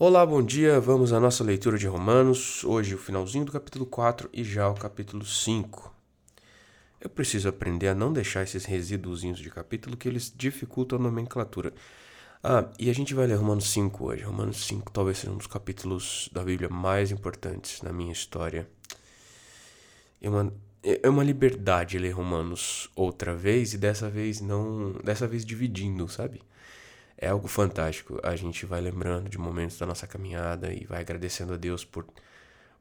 Olá, bom dia. Vamos à nossa leitura de Romanos. Hoje, o finalzinho do capítulo 4 e já o capítulo 5. Eu preciso aprender a não deixar esses resíduos de capítulo que eles dificultam a nomenclatura. Ah, e a gente vai ler Romanos 5 hoje. Romanos 5 talvez seja um dos capítulos da Bíblia mais importantes na minha história. É uma, é uma liberdade ler Romanos outra vez e dessa vez não. Dessa vez dividindo, sabe? É algo fantástico. A gente vai lembrando de momentos da nossa caminhada e vai agradecendo a Deus por,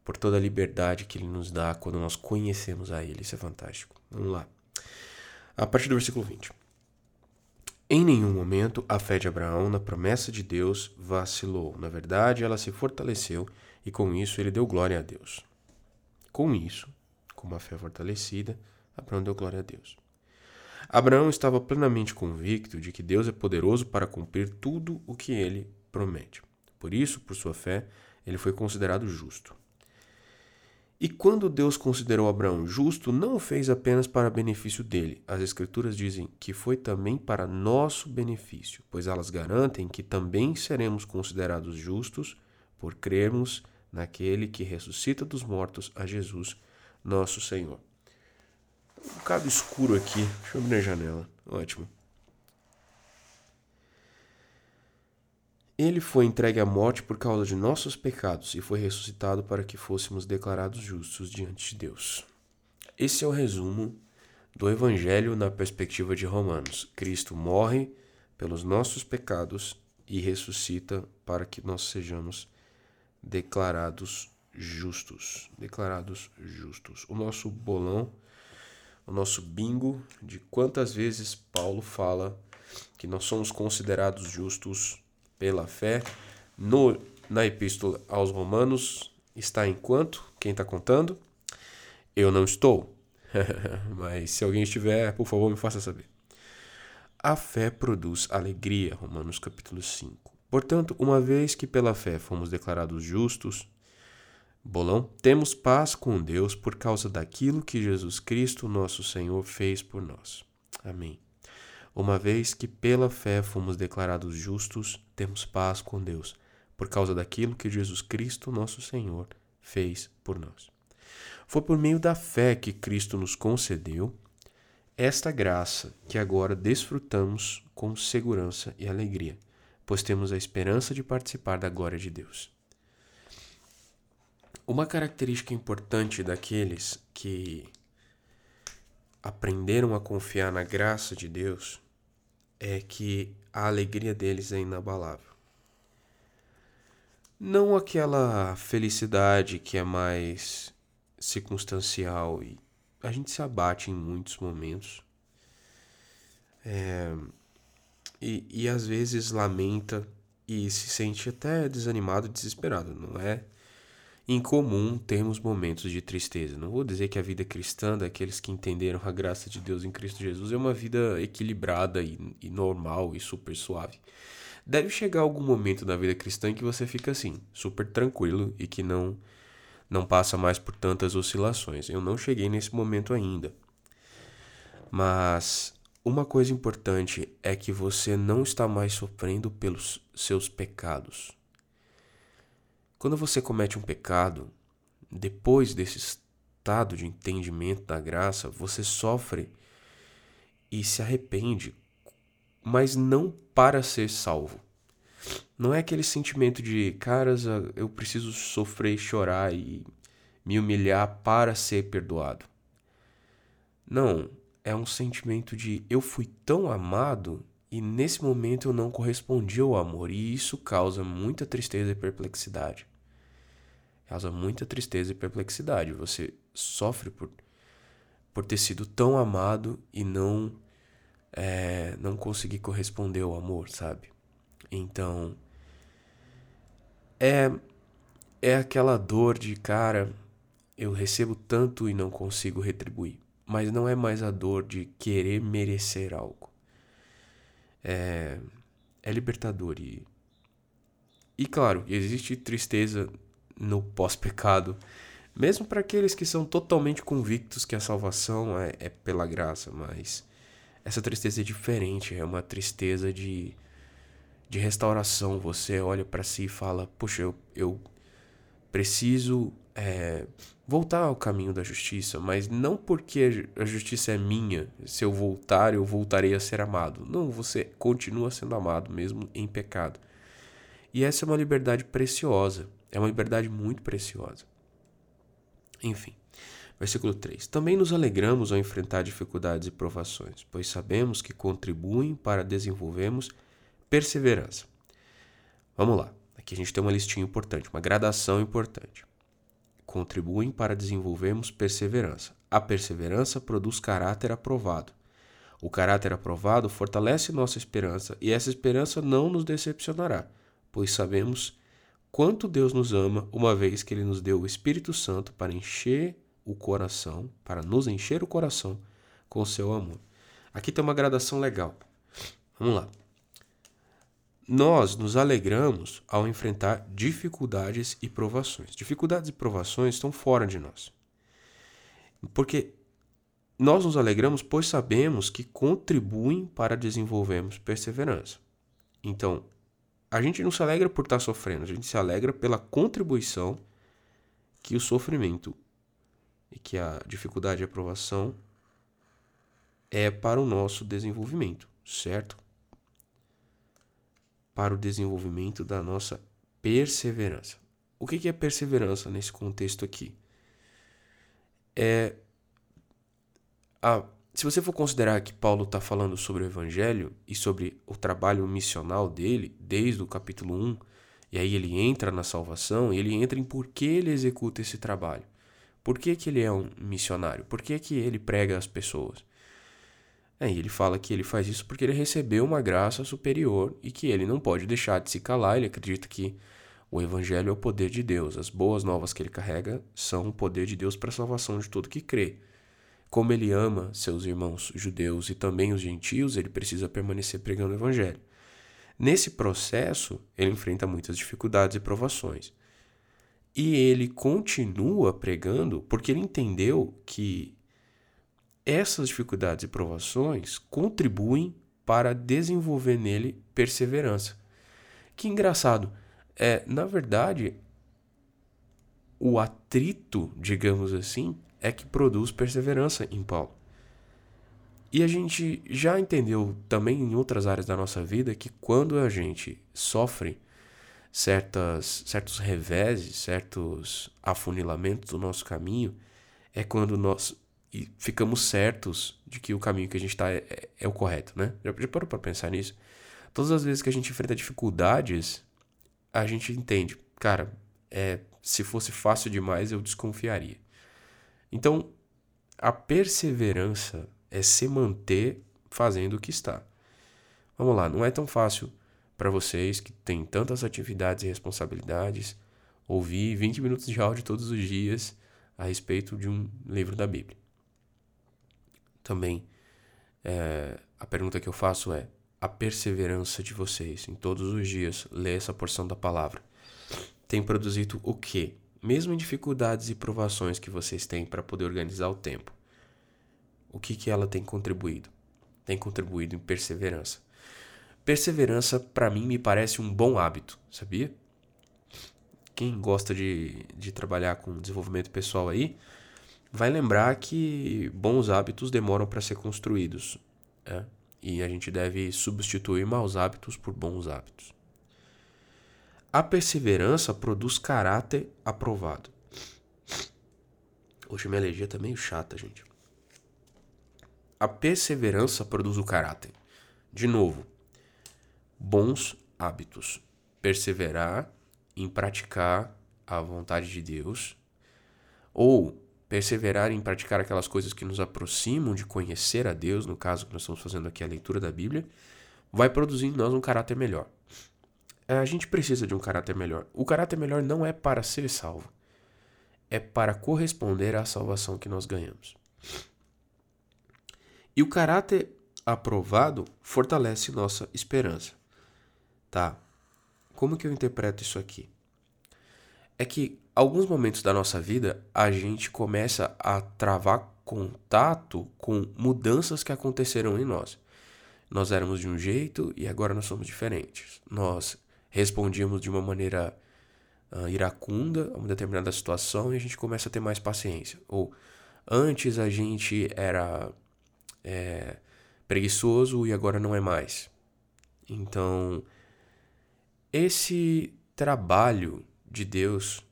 por toda a liberdade que Ele nos dá quando nós conhecemos a Ele. Isso é fantástico. Vamos lá. A partir do versículo 20. Em nenhum momento a fé de Abraão na promessa de Deus vacilou. Na verdade, ela se fortaleceu e com isso ele deu glória a Deus. Com isso, com uma fé fortalecida, Abraão deu glória a Deus. Abraão estava plenamente convicto de que Deus é poderoso para cumprir tudo o que ele promete. Por isso, por sua fé, ele foi considerado justo. E quando Deus considerou Abraão justo, não o fez apenas para benefício dele. As Escrituras dizem que foi também para nosso benefício, pois elas garantem que também seremos considerados justos por crermos naquele que ressuscita dos mortos, a Jesus, nosso Senhor um bocado escuro aqui. Deixa eu abrir a janela. Ótimo. Ele foi entregue à morte por causa de nossos pecados e foi ressuscitado para que fôssemos declarados justos diante de Deus. Esse é o resumo do Evangelho na perspectiva de Romanos. Cristo morre pelos nossos pecados e ressuscita para que nós sejamos declarados justos. Declarados justos. O nosso bolão o nosso bingo de quantas vezes Paulo fala que nós somos considerados justos pela fé. No, na Epístola aos Romanos está em quanto? Quem está contando? Eu não estou. Mas se alguém estiver, por favor, me faça saber. A fé produz alegria, Romanos capítulo 5. Portanto, uma vez que pela fé fomos declarados justos, Bolão, temos paz com Deus por causa daquilo que Jesus Cristo, nosso Senhor, fez por nós. Amém. Uma vez que pela fé fomos declarados justos, temos paz com Deus por causa daquilo que Jesus Cristo, nosso Senhor, fez por nós. Foi por meio da fé que Cristo nos concedeu esta graça que agora desfrutamos com segurança e alegria, pois temos a esperança de participar da glória de Deus. Uma característica importante daqueles que aprenderam a confiar na graça de Deus é que a alegria deles é inabalável. Não aquela felicidade que é mais circunstancial e a gente se abate em muitos momentos. É, e, e às vezes lamenta e se sente até desanimado, desesperado, não é? Incomum termos momentos de tristeza. Não vou dizer que a vida cristã daqueles que entenderam a graça de Deus em Cristo Jesus é uma vida equilibrada e, e normal e super suave. Deve chegar algum momento na vida cristã em que você fica assim, super tranquilo e que não não passa mais por tantas oscilações. Eu não cheguei nesse momento ainda. Mas uma coisa importante é que você não está mais sofrendo pelos seus pecados. Quando você comete um pecado, depois desse estado de entendimento da graça, você sofre e se arrepende, mas não para ser salvo. Não é aquele sentimento de, caras, eu preciso sofrer, chorar e me humilhar para ser perdoado. Não, é um sentimento de eu fui tão amado e nesse momento eu não correspondi ao amor, e isso causa muita tristeza e perplexidade. Causa muita tristeza e perplexidade. Você sofre por, por ter sido tão amado e não é, não conseguir corresponder ao amor, sabe? Então é é aquela dor de cara, eu recebo tanto e não consigo retribuir. Mas não é mais a dor de querer merecer algo é, é libertador. E, e claro, existe tristeza no pós-pecado, mesmo para aqueles que são totalmente convictos que a salvação é, é pela graça, mas essa tristeza é diferente, é uma tristeza de, de restauração. Você olha para si e fala: Poxa, eu, eu preciso é, voltar ao caminho da justiça, mas não porque a justiça é minha. Se eu voltar, eu voltarei a ser amado. Não, você continua sendo amado mesmo em pecado. E essa é uma liberdade preciosa. É uma liberdade muito preciosa. Enfim. Versículo 3: Também nos alegramos ao enfrentar dificuldades e provações, pois sabemos que contribuem para desenvolvermos perseverança. Vamos lá, aqui a gente tem uma listinha importante, uma gradação importante. Contribuem para desenvolvermos perseverança. A perseverança produz caráter aprovado. O caráter aprovado fortalece nossa esperança e essa esperança não nos decepcionará, pois sabemos quanto Deus nos ama, uma vez que Ele nos deu o Espírito Santo para encher o coração, para nos encher o coração com o seu amor. Aqui tem uma gradação legal. Vamos lá. Nós nos alegramos ao enfrentar dificuldades e provações. Dificuldades e provações estão fora de nós. Porque nós nos alegramos pois sabemos que contribuem para desenvolvermos perseverança. Então, a gente não se alegra por estar sofrendo, a gente se alegra pela contribuição que o sofrimento e que a dificuldade e a aprovação é para o nosso desenvolvimento, certo? Para o desenvolvimento da nossa perseverança. O que é perseverança nesse contexto aqui? É a, se você for considerar que Paulo está falando sobre o Evangelho e sobre o trabalho missional dele, desde o capítulo 1, e aí ele entra na salvação, e ele entra em por que ele executa esse trabalho. Por que, que ele é um missionário? Por que, que ele prega às pessoas? É, ele fala que ele faz isso porque ele recebeu uma graça superior e que ele não pode deixar de se calar. Ele acredita que o Evangelho é o poder de Deus. As boas novas que ele carrega são o poder de Deus para a salvação de todo que crê. Como ele ama seus irmãos judeus e também os gentios, ele precisa permanecer pregando o Evangelho. Nesse processo, ele enfrenta muitas dificuldades e provações. E ele continua pregando porque ele entendeu que essas dificuldades e provações contribuem para desenvolver nele perseverança. Que engraçado, é, na verdade, o atrito, digamos assim, é que produz perseverança em Paulo. E a gente já entendeu também em outras áreas da nossa vida que quando a gente sofre certas, certos reveses, certos afunilamentos do nosso caminho, é quando nós ficamos certos de que o caminho que a gente está é, é, é, o correto, né? Já, já parou para pensar nisso? Todas as vezes que a gente enfrenta dificuldades, a gente entende, cara, é, se fosse fácil demais eu desconfiaria. Então, a perseverança é se manter fazendo o que está. Vamos lá, não é tão fácil para vocês que têm tantas atividades e responsabilidades, ouvir 20 minutos de áudio todos os dias a respeito de um livro da Bíblia. Também, é, a pergunta que eu faço é: a perseverança de vocês em todos os dias ler essa porção da palavra tem produzido o quê? Mesmo em dificuldades e provações que vocês têm para poder organizar o tempo, o que, que ela tem contribuído? Tem contribuído em perseverança. Perseverança, para mim, me parece um bom hábito, sabia? Quem gosta de, de trabalhar com desenvolvimento pessoal aí, vai lembrar que bons hábitos demoram para ser construídos. Né? E a gente deve substituir maus hábitos por bons hábitos. A perseverança produz caráter aprovado. Hoje minha alergia tá meio chata, gente. A perseverança produz o caráter. De novo, bons hábitos. Perseverar em praticar a vontade de Deus ou perseverar em praticar aquelas coisas que nos aproximam de conhecer a Deus, no caso que nós estamos fazendo aqui a leitura da Bíblia, vai produzir em nós um caráter melhor. A gente precisa de um caráter melhor. O caráter melhor não é para ser salvo, é para corresponder à salvação que nós ganhamos. E o caráter aprovado fortalece nossa esperança. Tá. Como que eu interpreto isso aqui? É que alguns momentos da nossa vida a gente começa a travar contato com mudanças que aconteceram em nós. nós éramos de um jeito e agora nós somos diferentes. Nós respondíamos de uma maneira uh, iracunda a uma determinada situação e a gente começa a ter mais paciência. Ou antes a gente era é, preguiçoso e agora não é mais. Então, esse trabalho de Deus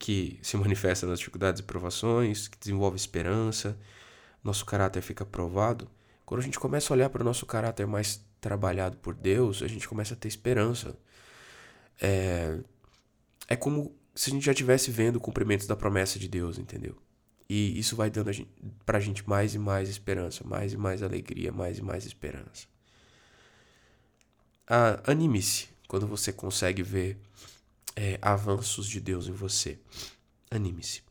que se manifesta nas dificuldades e provações, que desenvolve esperança, nosso caráter fica provado. Quando a gente começa a olhar para o nosso caráter mais trabalhado por Deus, a gente começa a ter esperança. É, é como se a gente já estivesse vendo cumprimentos da promessa de Deus, entendeu? E isso vai dando a gente, pra gente mais e mais esperança, mais e mais alegria, mais e mais esperança. Ah, Anime-se quando você consegue ver é, avanços de Deus em você. Anime-se.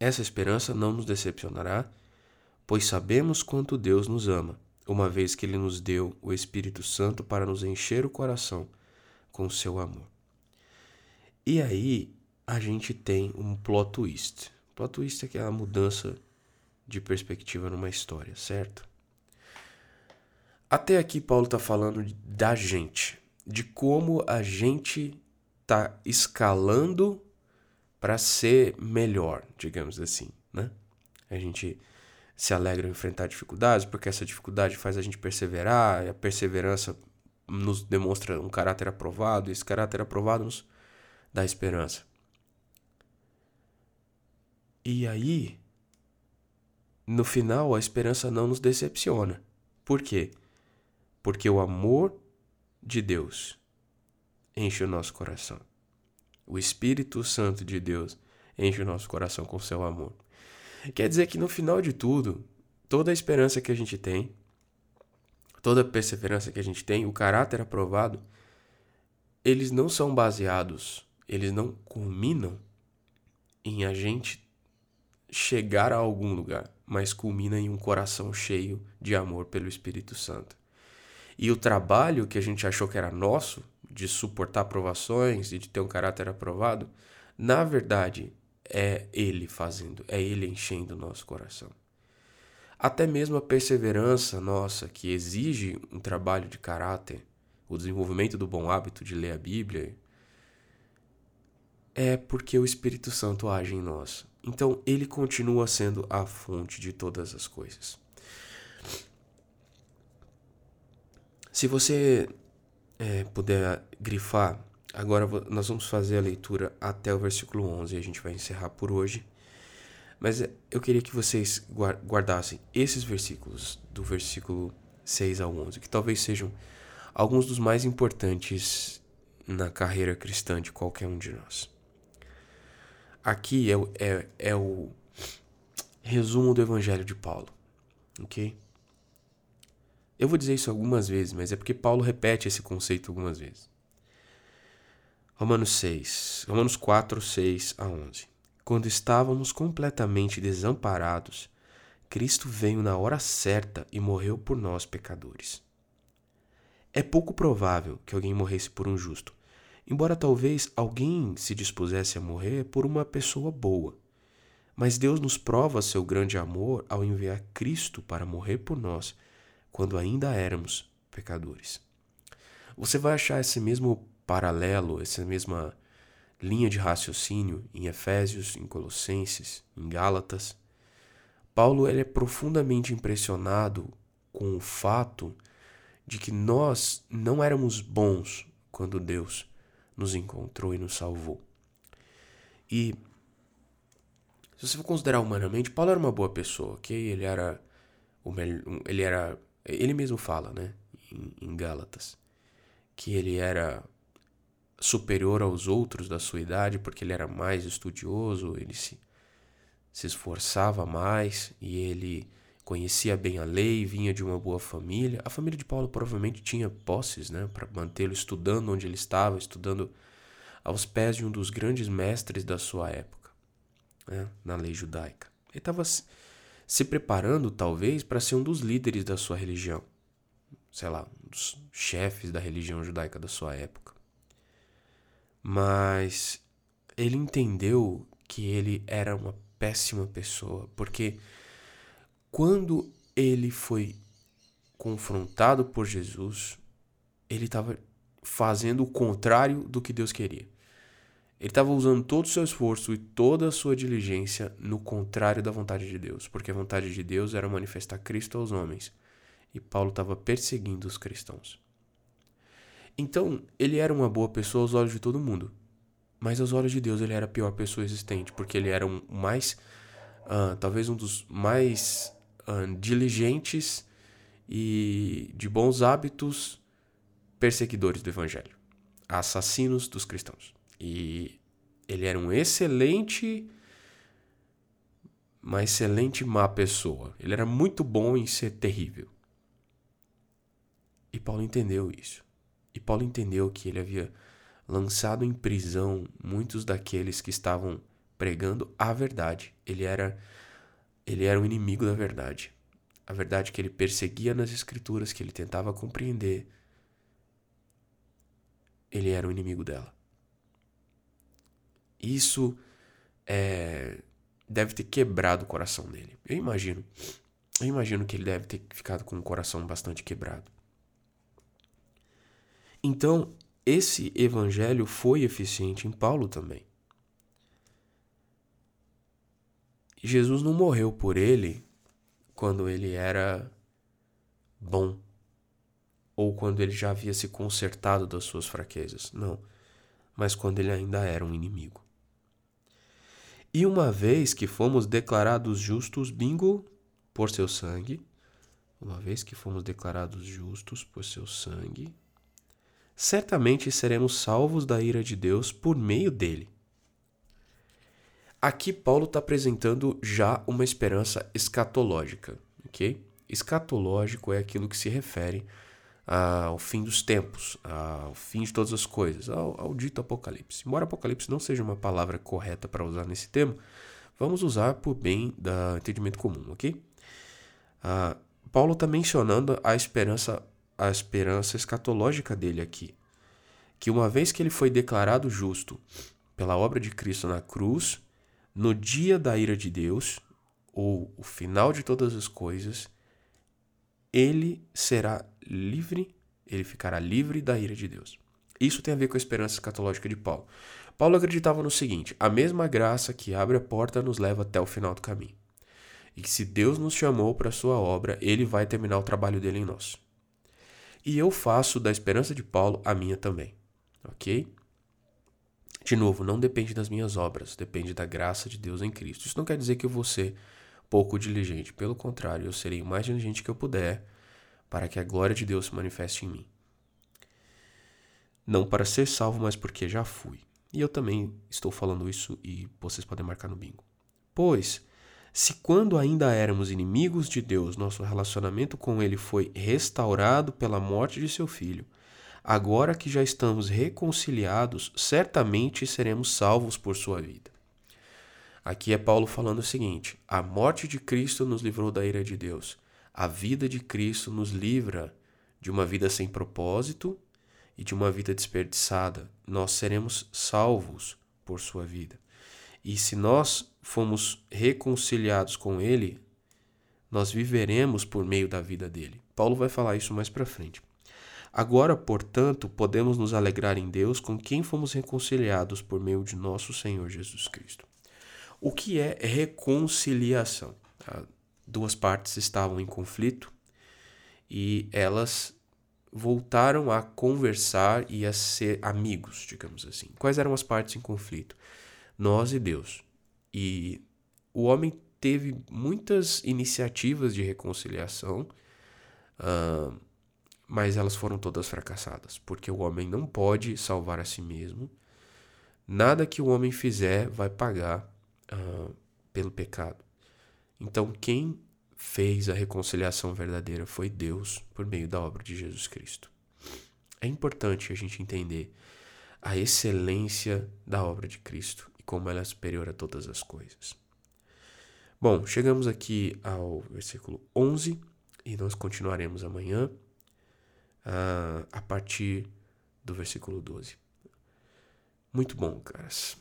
Essa esperança não nos decepcionará, pois sabemos quanto Deus nos ama, uma vez que Ele nos deu o Espírito Santo para nos encher o coração com seu amor. E aí a gente tem um plot twist. Plot twist é aquela mudança de perspectiva numa história, certo? Até aqui Paulo está falando da gente, de como a gente está escalando para ser melhor, digamos assim, né? A gente se alegra em enfrentar dificuldades, porque essa dificuldade faz a gente perseverar, e a perseverança nos demonstra um caráter aprovado, e esse caráter aprovado nos dá esperança. E aí, no final, a esperança não nos decepciona. Por quê? Porque o amor de Deus enche o nosso coração. O Espírito Santo de Deus enche o nosso coração com seu amor. Quer dizer que no final de tudo, toda a esperança que a gente tem, toda a perseverança que a gente tem, o caráter aprovado, eles não são baseados, eles não culminam em a gente chegar a algum lugar, mas culmina em um coração cheio de amor pelo Espírito Santo. E o trabalho que a gente achou que era nosso, de suportar provações e de ter um caráter aprovado, na verdade é Ele fazendo, é Ele enchendo o nosso coração. Até mesmo a perseverança nossa, que exige um trabalho de caráter, o desenvolvimento do bom hábito de ler a Bíblia, é porque o Espírito Santo age em nós. Então ele continua sendo a fonte de todas as coisas. Se você é, puder grifar, agora nós vamos fazer a leitura até o versículo 11 e a gente vai encerrar por hoje. Mas é, eu queria que vocês guardassem esses versículos, do versículo 6 ao 11, que talvez sejam alguns dos mais importantes na carreira cristã de qualquer um de nós. Aqui é, é, é o resumo do Evangelho de Paulo, ok? Eu vou dizer isso algumas vezes, mas é porque Paulo repete esse conceito algumas vezes. Romanos 6, Romanos 4, 6 a 11. Quando estávamos completamente desamparados, Cristo veio na hora certa e morreu por nós pecadores. É pouco provável que alguém morresse por um justo, embora talvez alguém se dispusesse a morrer por uma pessoa boa. Mas Deus nos prova seu grande amor ao enviar Cristo para morrer por nós, quando ainda éramos pecadores. Você vai achar esse mesmo paralelo, essa mesma linha de raciocínio em Efésios, em Colossenses, em Gálatas. Paulo ele é profundamente impressionado com o fato de que nós não éramos bons quando Deus nos encontrou e nos salvou. E se você for considerar humanamente, Paulo era uma boa pessoa, ok? Ele era ele era ele mesmo fala, né, em, em Gálatas, que ele era superior aos outros da sua idade porque ele era mais estudioso, ele se se esforçava mais e ele conhecia bem a lei, vinha de uma boa família. A família de Paulo provavelmente tinha posses, né, para mantê-lo estudando onde ele estava, estudando aos pés de um dos grandes mestres da sua época, né, na lei judaica. Ele estava se preparando, talvez, para ser um dos líderes da sua religião, sei lá, um dos chefes da religião judaica da sua época. Mas ele entendeu que ele era uma péssima pessoa, porque quando ele foi confrontado por Jesus, ele estava fazendo o contrário do que Deus queria. Ele estava usando todo o seu esforço e toda a sua diligência no contrário da vontade de Deus, porque a vontade de Deus era manifestar Cristo aos homens. E Paulo estava perseguindo os cristãos. Então, ele era uma boa pessoa aos olhos de todo mundo. Mas aos olhos de Deus, ele era a pior pessoa existente, porque ele era um mais. Uh, talvez um dos mais uh, diligentes e de bons hábitos perseguidores do evangelho, assassinos dos cristãos. E ele era um excelente, uma excelente má pessoa. Ele era muito bom em ser terrível. E Paulo entendeu isso. E Paulo entendeu que ele havia lançado em prisão muitos daqueles que estavam pregando a verdade. Ele era ele era um inimigo da verdade. A verdade que ele perseguia nas escrituras, que ele tentava compreender. Ele era o inimigo dela. Isso é, deve ter quebrado o coração dele. Eu imagino. Eu imagino que ele deve ter ficado com o coração bastante quebrado. Então, esse evangelho foi eficiente em Paulo também. Jesus não morreu por ele quando ele era bom ou quando ele já havia se consertado das suas fraquezas. Não. Mas quando ele ainda era um inimigo. E uma vez que fomos declarados justos, bingo, por seu sangue, uma vez que fomos declarados justos por seu sangue, certamente seremos salvos da ira de Deus por meio dele. Aqui Paulo está apresentando já uma esperança escatológica, ok? Escatológico é aquilo que se refere ao fim dos tempos, ao fim de todas as coisas, ao, ao dito Apocalipse. Embora Apocalipse não seja uma palavra correta para usar nesse tema, vamos usar por bem do entendimento comum, ok? Ah, Paulo está mencionando a esperança, a esperança escatológica dele aqui, que uma vez que ele foi declarado justo pela obra de Cristo na cruz, no dia da ira de Deus, ou o final de todas as coisas, ele será livre, ele ficará livre da ira de Deus. Isso tem a ver com a esperança escatológica de Paulo. Paulo acreditava no seguinte: a mesma graça que abre a porta nos leva até o final do caminho. E que se Deus nos chamou para a sua obra, ele vai terminar o trabalho dele em nós. E eu faço da esperança de Paulo a minha também. Ok? De novo, não depende das minhas obras, depende da graça de Deus em Cristo. Isso não quer dizer que eu vou ser pouco diligente. Pelo contrário, eu serei o mais diligente que eu puder para que a glória de Deus se manifeste em mim. Não para ser salvo, mas porque já fui. E eu também estou falando isso e vocês podem marcar no bingo. Pois, se quando ainda éramos inimigos de Deus, nosso relacionamento com Ele foi restaurado pela morte de seu filho, agora que já estamos reconciliados, certamente seremos salvos por sua vida. Aqui é Paulo falando o seguinte: a morte de Cristo nos livrou da ira de Deus. A vida de Cristo nos livra de uma vida sem propósito e de uma vida desperdiçada. Nós seremos salvos por sua vida. E se nós fomos reconciliados com ele, nós viveremos por meio da vida dele. Paulo vai falar isso mais para frente. Agora, portanto, podemos nos alegrar em Deus com quem fomos reconciliados por meio de nosso Senhor Jesus Cristo. O que é reconciliação? Ah, duas partes estavam em conflito e elas voltaram a conversar e a ser amigos, digamos assim. Quais eram as partes em conflito? Nós e Deus. E o homem teve muitas iniciativas de reconciliação, uh, mas elas foram todas fracassadas, porque o homem não pode salvar a si mesmo. Nada que o homem fizer vai pagar uh, pelo pecado. Então, quem fez a reconciliação verdadeira foi Deus por meio da obra de Jesus Cristo. É importante a gente entender a excelência da obra de Cristo como ela é superior a todas as coisas. Bom, chegamos aqui ao versículo 11 e nós continuaremos amanhã uh, a partir do versículo 12. Muito bom, caras.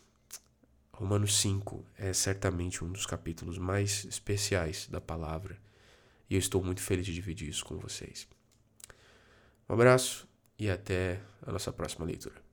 Romanos 5 é certamente um dos capítulos mais especiais da palavra E eu estou muito feliz de dividir isso com vocês. Um abraço e até a nossa próxima leitura.